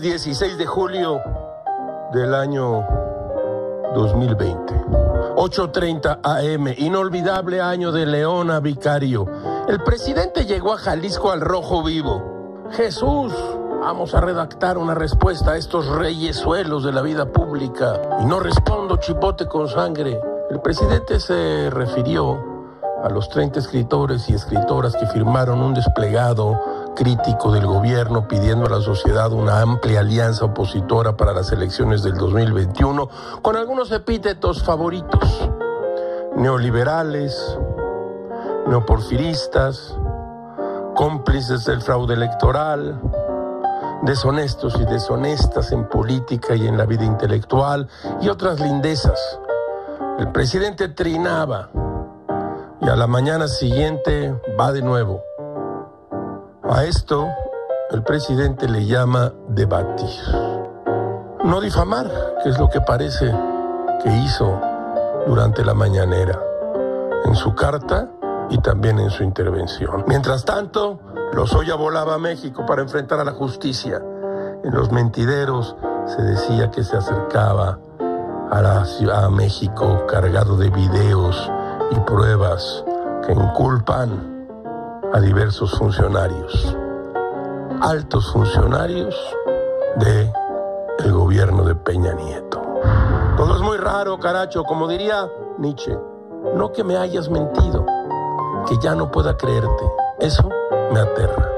16 de julio del año 2020. 8.30 AM, inolvidable año de Leona Vicario. El presidente llegó a Jalisco al rojo vivo. Jesús, vamos a redactar una respuesta a estos reyesuelos de la vida pública. Y no respondo chipote con sangre. El presidente se refirió a los 30 escritores y escritoras que firmaron un desplegado crítico del gobierno pidiendo a la sociedad una amplia alianza opositora para las elecciones del 2021 con algunos epítetos favoritos, neoliberales, neoporfiristas, cómplices del fraude electoral, deshonestos y deshonestas en política y en la vida intelectual y otras lindezas. El presidente trinaba y a la mañana siguiente va de nuevo. A esto el presidente le llama debatir. No difamar, que es lo que parece que hizo durante la mañanera, en su carta y también en su intervención. Mientras tanto, Lozoya volaba a México para enfrentar a la justicia. En los mentideros se decía que se acercaba a, la, ciudad, a México cargado de videos y pruebas que inculpan a diversos funcionarios, altos funcionarios de el gobierno de Peña Nieto. Todo es muy raro, caracho, como diría Nietzsche. No que me hayas mentido, que ya no pueda creerte. Eso me aterra.